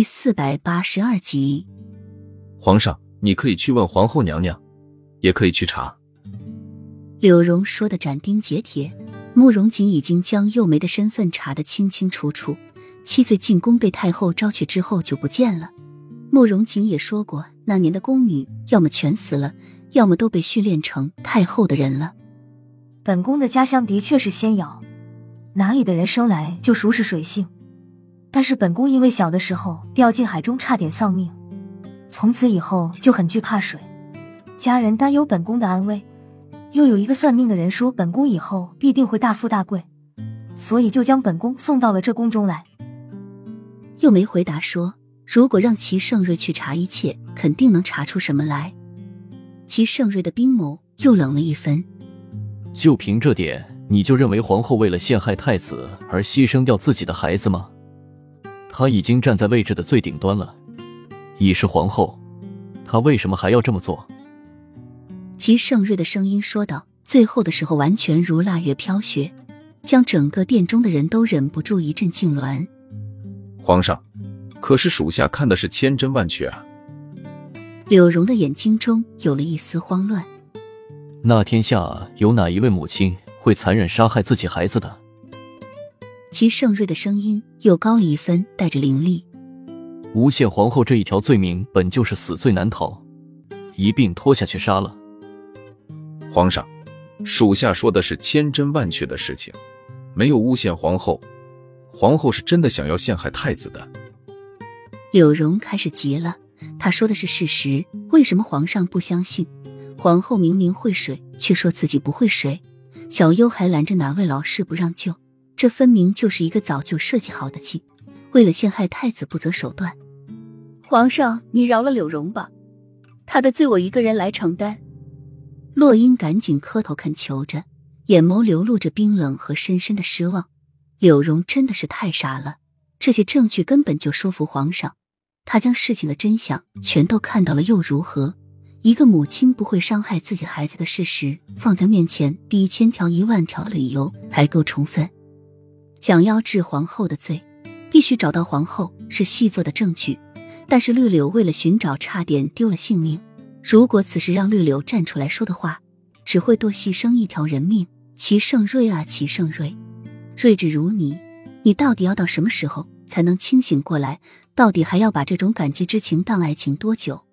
第四百八十二集，皇上，你可以去问皇后娘娘，也可以去查。柳荣说的斩钉截铁，慕容锦已经将幼梅的身份查得清清楚楚。七岁进宫被太后招去之后就不见了。慕容锦也说过，那年的宫女要么全死了，要么都被训练成太后的人了。本宫的家乡的确是仙瑶，哪里的人生来就熟识水性？但是本宫因为小的时候掉进海中，差点丧命，从此以后就很惧怕水。家人担忧本宫的安危，又有一个算命的人说本宫以后必定会大富大贵，所以就将本宫送到了这宫中来。又没回答说，如果让齐盛瑞去查一切，肯定能查出什么来。齐盛瑞的冰眸又冷了一分。就凭这点，你就认为皇后为了陷害太子而牺牲掉自己的孩子吗？她已经站在位置的最顶端了，已是皇后，她为什么还要这么做？齐盛瑞的声音说道，最后的时候完全如腊月飘雪，将整个殿中的人都忍不住一阵痉挛。皇上，可是属下看的是千真万确啊！柳荣的眼睛中有了一丝慌乱。那天下有哪一位母亲会残忍杀害自己孩子的？齐盛瑞的声音又高了一分，带着凌厉。诬陷皇后这一条罪名本就是死罪难逃，一并拖下去杀了。皇上，属下说的是千真万确的事情，没有诬陷皇后。皇后是真的想要陷害太子的。柳荣开始急了，他说的是事实，为什么皇上不相信？皇后明明会水，却说自己不会水。小优还拦着哪位老师不让救。这分明就是一个早就设计好的计，为了陷害太子不择手段。皇上，你饶了柳荣吧，他的罪我一个人来承担。洛英赶紧磕头恳求着，眼眸流露着冰冷和深深的失望。柳荣真的是太傻了，这些证据根本就说服皇上。他将事情的真相全都看到了又如何？一个母亲不会伤害自己孩子的事实放在面前，比一千条一万条的理由还够充分。想要治皇后的罪，必须找到皇后是细作的证据。但是绿柳为了寻找，差点丢了性命。如果此时让绿柳站出来说的话，只会多牺牲一条人命。齐盛瑞啊，齐盛瑞，睿智如你，你到底要到什么时候才能清醒过来？到底还要把这种感激之情当爱情多久？